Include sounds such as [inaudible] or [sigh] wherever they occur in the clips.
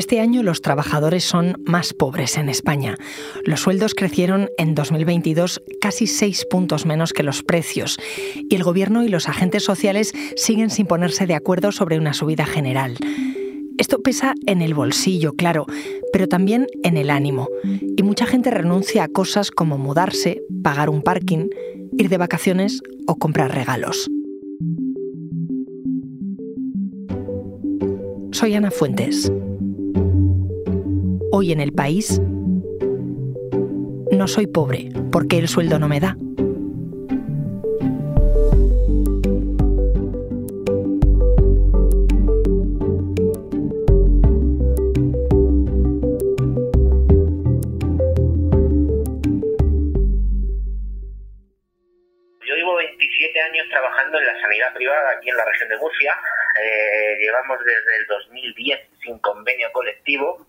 Este año los trabajadores son más pobres en España. Los sueldos crecieron en 2022 casi seis puntos menos que los precios y el gobierno y los agentes sociales siguen sin ponerse de acuerdo sobre una subida general. Esto pesa en el bolsillo, claro, pero también en el ánimo. Y mucha gente renuncia a cosas como mudarse, pagar un parking, ir de vacaciones o comprar regalos. Soy Ana Fuentes. Hoy en el país no soy pobre porque el sueldo no me da. Yo llevo 27 años trabajando en la sanidad privada aquí en la región de Murcia. Eh, llevamos desde el 2010 sin convenio colectivo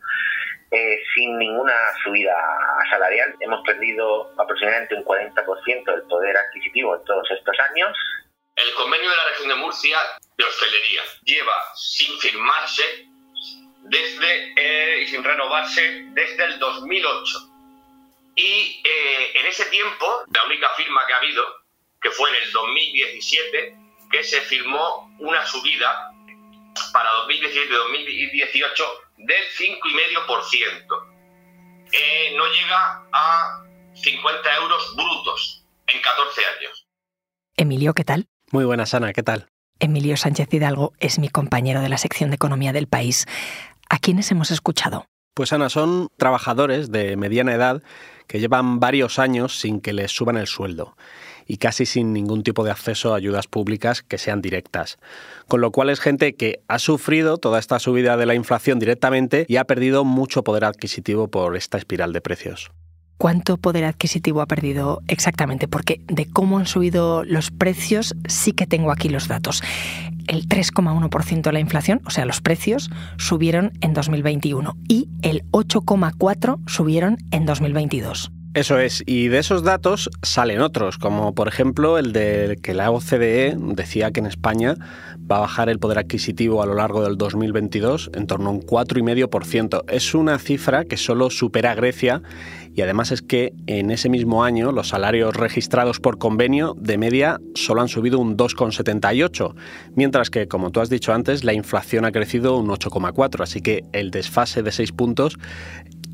eh, sin ninguna subida salarial. Hemos perdido aproximadamente un 40% del poder adquisitivo en todos estos años. El convenio de la región de Murcia de hostelería lleva sin firmarse desde eh, y sin renovarse desde el 2008. Y eh, en ese tiempo, la única firma que ha habido, que fue en el 2017, que se firmó una subida para 2017-2018 del 5,5%. Eh, no llega a 50 euros brutos en 14 años. Emilio, ¿qué tal? Muy buenas, Ana, ¿qué tal? Emilio Sánchez Hidalgo es mi compañero de la sección de Economía del país. ¿A quiénes hemos escuchado? Pues Ana, son trabajadores de mediana edad que llevan varios años sin que les suban el sueldo y casi sin ningún tipo de acceso a ayudas públicas que sean directas. Con lo cual es gente que ha sufrido toda esta subida de la inflación directamente y ha perdido mucho poder adquisitivo por esta espiral de precios. ¿Cuánto poder adquisitivo ha perdido exactamente? Porque de cómo han subido los precios sí que tengo aquí los datos. El 3,1% de la inflación, o sea, los precios, subieron en 2021 y el 8,4% subieron en 2022. Eso es, y de esos datos salen otros, como por ejemplo el de que la OCDE decía que en España va a bajar el poder adquisitivo a lo largo del 2022 en torno a un 4,5%. Es una cifra que solo supera a Grecia y además es que en ese mismo año los salarios registrados por convenio de media solo han subido un 2,78, mientras que, como tú has dicho antes, la inflación ha crecido un 8,4, así que el desfase de 6 puntos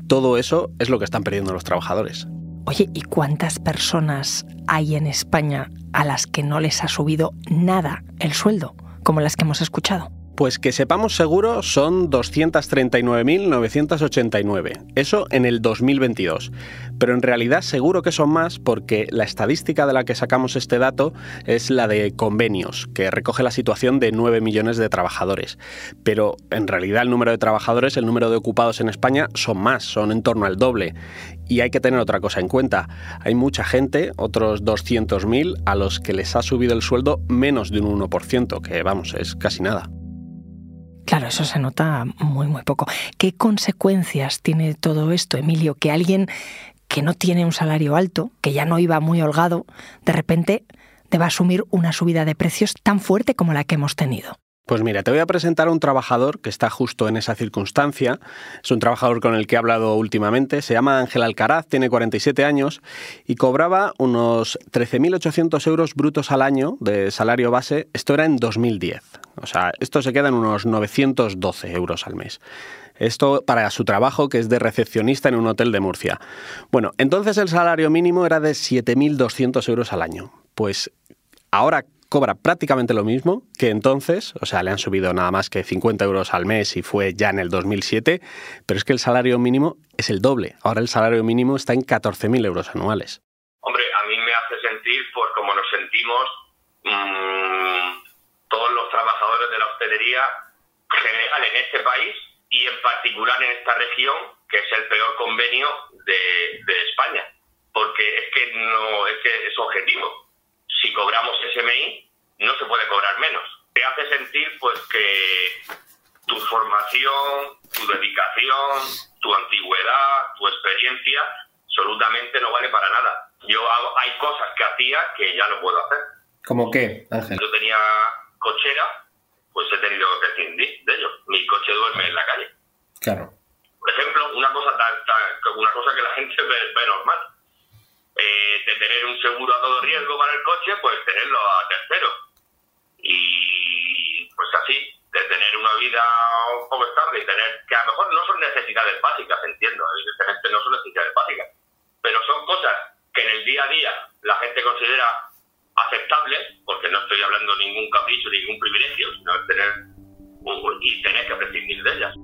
todo eso es lo que están perdiendo los trabajadores. Oye, ¿y cuántas personas hay en España a las que no les ha subido nada el sueldo, como las que hemos escuchado? Pues que sepamos seguro son 239.989. Eso en el 2022. Pero en realidad seguro que son más porque la estadística de la que sacamos este dato es la de convenios, que recoge la situación de 9 millones de trabajadores. Pero en realidad el número de trabajadores, el número de ocupados en España son más, son en torno al doble. Y hay que tener otra cosa en cuenta. Hay mucha gente, otros 200.000, a los que les ha subido el sueldo menos de un 1%, que vamos, es casi nada. Claro, eso se nota muy, muy poco. ¿Qué consecuencias tiene todo esto, Emilio? Que alguien que no tiene un salario alto, que ya no iba muy holgado, de repente deba asumir una subida de precios tan fuerte como la que hemos tenido. Pues mira, te voy a presentar a un trabajador que está justo en esa circunstancia. Es un trabajador con el que he hablado últimamente. Se llama Ángel Alcaraz, tiene 47 años y cobraba unos 13.800 euros brutos al año de salario base. Esto era en 2010. O sea, esto se queda en unos 912 euros al mes. Esto para su trabajo, que es de recepcionista en un hotel de Murcia. Bueno, entonces el salario mínimo era de 7.200 euros al año. Pues ahora cobra prácticamente lo mismo que entonces, o sea, le han subido nada más que 50 euros al mes y fue ya en el 2007, pero es que el salario mínimo es el doble. Ahora el salario mínimo está en 14.000 euros anuales. Hombre, a mí me hace sentir, pues como nos sentimos trabajadores de la hostelería general en este país y en particular en esta región, que es el peor convenio de, de España, porque es que no es que es objetivo si cobramos SMI, no se puede cobrar menos. Te hace sentir pues que tu formación, tu dedicación, tu antigüedad, tu experiencia, absolutamente no vale para nada. Yo hago, hay cosas que hacía que ya no puedo hacer. ¿Cómo qué, Ángel? Yo tenía cochera, pues he tenido que prescindir de ello. Mi coche duerme en la calle. Claro. Por ejemplo, una cosa, una cosa que la [laughs] gente ve, normal. Eh, de tener un seguro a todo riesgo para el coche, pues tenerlo a tercero. Y pues así, de tener una vida un poco estable y tener, que a lo mejor no son necesidades básicas, entiendo, evidentemente no son necesidades básicas, pero son cosas que en el día a día la gente considera aceptables, porque no estoy hablando de ningún capricho, ningún privilegio, sino de tener y tener que prescindir de ellas.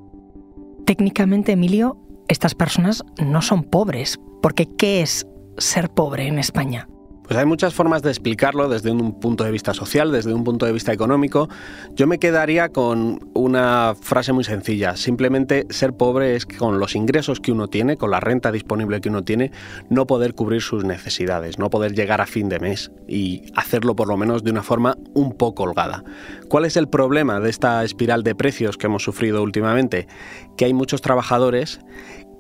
Técnicamente, Emilio, estas personas no son pobres, porque ¿qué es ser pobre en España? Pues hay muchas formas de explicarlo desde un punto de vista social, desde un punto de vista económico. Yo me quedaría con una frase muy sencilla. Simplemente ser pobre es que con los ingresos que uno tiene, con la renta disponible que uno tiene, no poder cubrir sus necesidades, no poder llegar a fin de mes y hacerlo por lo menos de una forma un poco holgada. ¿Cuál es el problema de esta espiral de precios que hemos sufrido últimamente? Que hay muchos trabajadores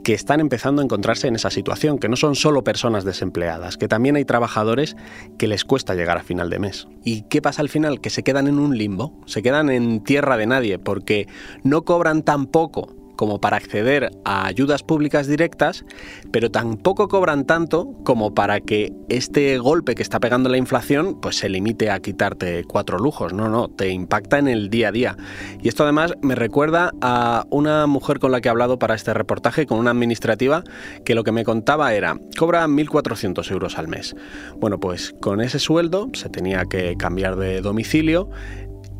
que están empezando a encontrarse en esa situación, que no son solo personas desempleadas, que también hay trabajadores que les cuesta llegar a final de mes. ¿Y qué pasa al final? Que se quedan en un limbo, se quedan en tierra de nadie, porque no cobran tan poco como para acceder a ayudas públicas directas, pero tampoco cobran tanto como para que este golpe que está pegando la inflación pues se limite a quitarte cuatro lujos. No, no, te impacta en el día a día. Y esto además me recuerda a una mujer con la que he hablado para este reportaje, con una administrativa, que lo que me contaba era, cobra 1.400 euros al mes. Bueno, pues con ese sueldo se tenía que cambiar de domicilio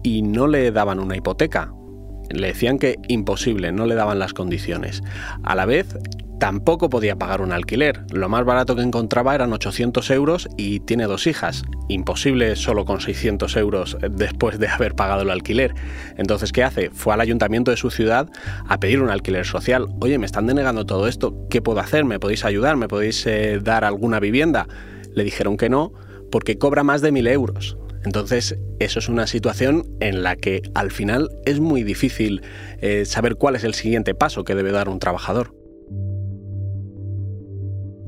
y no le daban una hipoteca le decían que imposible, no le daban las condiciones. A la vez, tampoco podía pagar un alquiler. Lo más barato que encontraba eran 800 euros y tiene dos hijas. Imposible solo con 600 euros después de haber pagado el alquiler. Entonces, ¿qué hace? Fue al ayuntamiento de su ciudad a pedir un alquiler social. Oye, me están denegando todo esto. ¿Qué puedo hacer? ¿Me podéis ayudar? ¿Me podéis eh, dar alguna vivienda? Le dijeron que no porque cobra más de 1.000 euros. Entonces, eso es una situación en la que al final es muy difícil eh, saber cuál es el siguiente paso que debe dar un trabajador.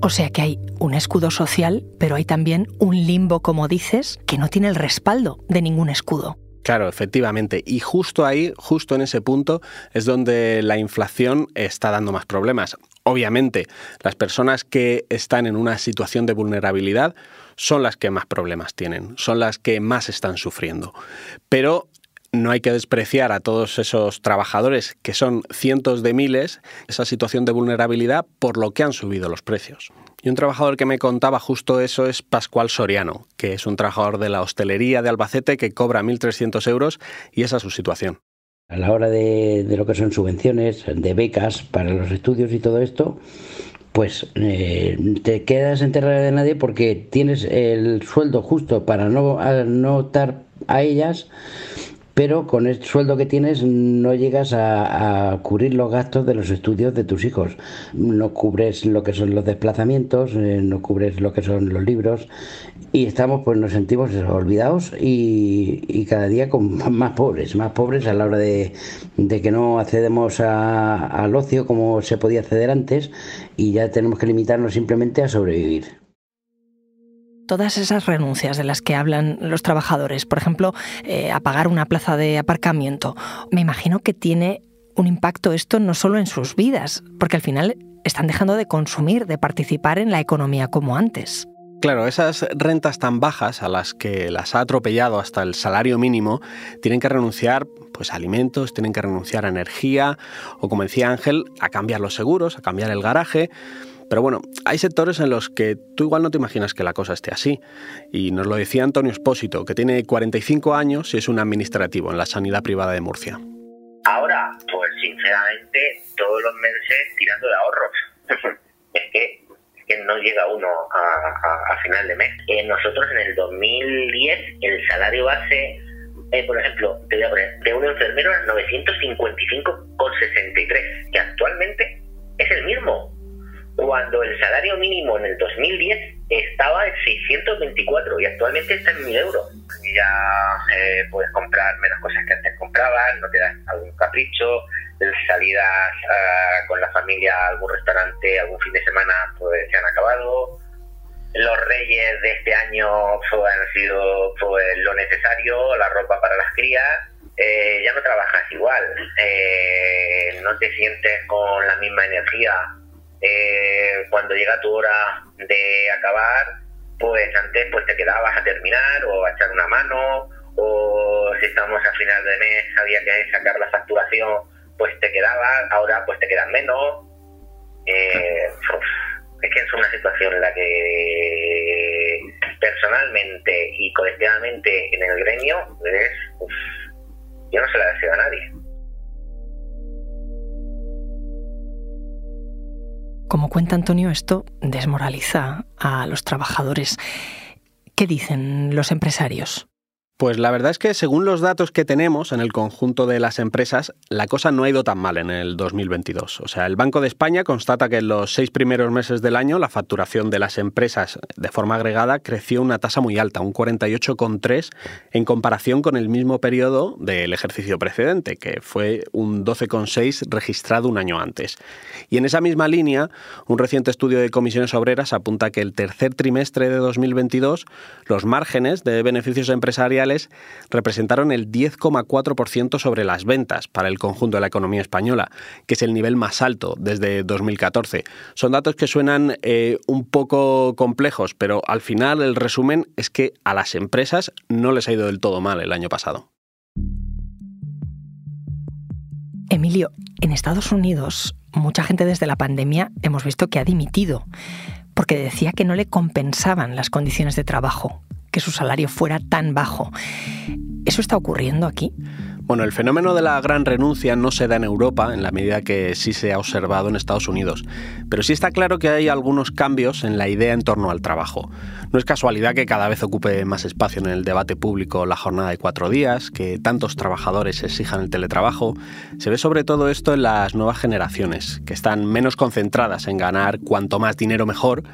O sea que hay un escudo social, pero hay también un limbo, como dices, que no tiene el respaldo de ningún escudo. Claro, efectivamente. Y justo ahí, justo en ese punto, es donde la inflación está dando más problemas. Obviamente, las personas que están en una situación de vulnerabilidad son las que más problemas tienen, son las que más están sufriendo. Pero no hay que despreciar a todos esos trabajadores, que son cientos de miles, esa situación de vulnerabilidad por lo que han subido los precios. Y un trabajador que me contaba justo eso es Pascual Soriano, que es un trabajador de la hostelería de Albacete que cobra 1.300 euros y esa es su situación. A la hora de, de lo que son subvenciones, de becas para los estudios y todo esto, pues eh, te quedas en tierra de nadie porque tienes el sueldo justo para no, no estar a ellas pero con el sueldo que tienes no llegas a, cubrir los gastos de los estudios de tus hijos. No cubres lo que son los desplazamientos, eh, no cubres lo que son los libros y estamos, pues nos sentimos olvidados y, cada día con [laughs] más pobres, más pobres a la hora de, que no accedemos al ocio como se podía acceder antes y ya tenemos que limitarnos simplemente a sobrevivir todas esas renuncias de las que hablan los trabajadores, por ejemplo, eh, a pagar una plaza de aparcamiento, me imagino que tiene un impacto esto no solo en sus vidas, porque al final están dejando de consumir, de participar en la economía como antes. Claro, esas rentas tan bajas a las que las ha atropellado hasta el salario mínimo, tienen que renunciar pues, a alimentos, tienen que renunciar a energía o, como decía Ángel, a cambiar los seguros, a cambiar el garaje. Pero bueno, hay sectores en los que tú igual no te imaginas que la cosa esté así. Y nos lo decía Antonio Espósito, que tiene 45 años y es un administrativo en la sanidad privada de Murcia. Ahora, pues sinceramente, todos los meses tirando de ahorros. [laughs] es, que, no llega uno a, final de mes. Eh, nosotros en el 2010, el salario base, eh, por ejemplo, te voy a poner, de un enfermero era 955,63, que actualmente es el mismo cuando el salario mínimo en el 2010 estaba en 624 y actualmente está en 1000 euros. Ya eh, puedes comprar menos cosas que antes comprabas, no te das algún capricho, salidas uh, con la familia a algún restaurante algún fin de semana pues se han acabado. Los reyes de este año pues, han sido pues, lo necesario, la ropa para las crías. Eh, ya no trabajas igual. Eh, no te sientes con la misma energía. Eh, cuando llega tu hora de acabar, pues antes pues te quedabas a terminar o a echar una mano o si estamos a final de mes había que sacar la facturación, pues te quedabas, ahora pues te quedan menos. Eh, es que es una situación en la que personalmente y colectivamente en el gremio es, yo no se la deseo a nadie. Como cuenta Antonio, esto desmoraliza a los trabajadores. ¿Qué dicen los empresarios? Pues la verdad es que según los datos que tenemos en el conjunto de las empresas, la cosa no ha ido tan mal en el 2022. O sea, el Banco de España constata que en los seis primeros meses del año la facturación de las empresas de forma agregada creció una tasa muy alta, un 48,3 en comparación con el mismo periodo del ejercicio precedente, que fue un 12,6 registrado un año antes. Y en esa misma línea, un reciente estudio de comisiones obreras apunta que el tercer trimestre de 2022 los márgenes de beneficios empresariales representaron el 10,4% sobre las ventas para el conjunto de la economía española, que es el nivel más alto desde 2014. Son datos que suenan eh, un poco complejos, pero al final el resumen es que a las empresas no les ha ido del todo mal el año pasado. Emilio, en Estados Unidos mucha gente desde la pandemia hemos visto que ha dimitido porque decía que no le compensaban las condiciones de trabajo que su salario fuera tan bajo. ¿Eso está ocurriendo aquí? Bueno, el fenómeno de la gran renuncia no se da en Europa en la medida que sí se ha observado en Estados Unidos, pero sí está claro que hay algunos cambios en la idea en torno al trabajo. No es casualidad que cada vez ocupe más espacio en el debate público la jornada de cuatro días, que tantos trabajadores exijan el teletrabajo. Se ve sobre todo esto en las nuevas generaciones, que están menos concentradas en ganar cuanto más dinero mejor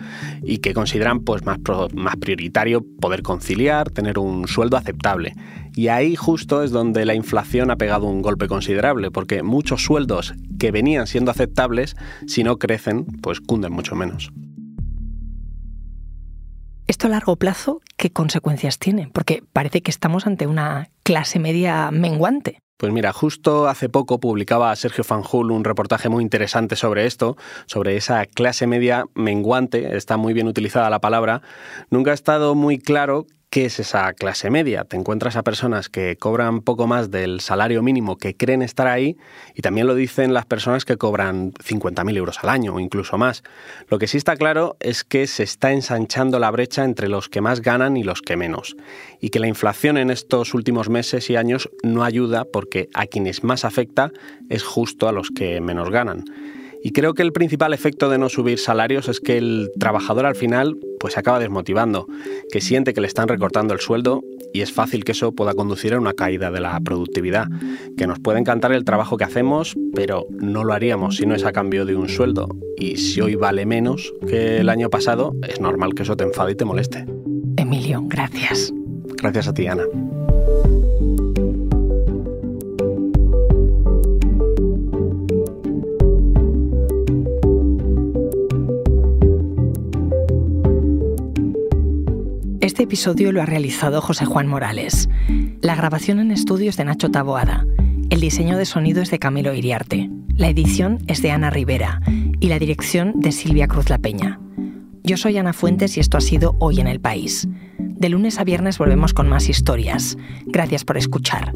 y que consideran pues, más, más prioritario poder conciliar, tener un sueldo aceptable. Y ahí justo es donde la inflación ha pegado un golpe considerable, porque muchos sueldos que venían siendo aceptables, si no crecen, pues cunden mucho menos. ¿Esto a largo plazo qué consecuencias tiene? Porque parece que estamos ante una clase media menguante. Pues mira, justo hace poco publicaba Sergio Fanjul un reportaje muy interesante sobre esto, sobre esa clase media menguante, está muy bien utilizada la palabra. Nunca ha estado muy claro ¿Qué es esa clase media? Te encuentras a personas que cobran poco más del salario mínimo que creen estar ahí y también lo dicen las personas que cobran 50.000 euros al año o incluso más. Lo que sí está claro es que se está ensanchando la brecha entre los que más ganan y los que menos y que la inflación en estos últimos meses y años no ayuda porque a quienes más afecta es justo a los que menos ganan. Y creo que el principal efecto de no subir salarios es que el trabajador al final pues se acaba desmotivando, que siente que le están recortando el sueldo y es fácil que eso pueda conducir a una caída de la productividad, que nos puede encantar el trabajo que hacemos, pero no lo haríamos si no es a cambio de un sueldo. Y si hoy vale menos que el año pasado, es normal que eso te enfade y te moleste. Emilio, gracias. Gracias a ti, Ana. Este episodio lo ha realizado José Juan Morales. La grabación en estudios de Nacho Taboada. El diseño de sonido es de Camilo Iriarte. La edición es de Ana Rivera y la dirección de Silvia Cruz La Peña. Yo soy Ana Fuentes y esto ha sido Hoy en el País. De lunes a viernes volvemos con más historias. Gracias por escuchar.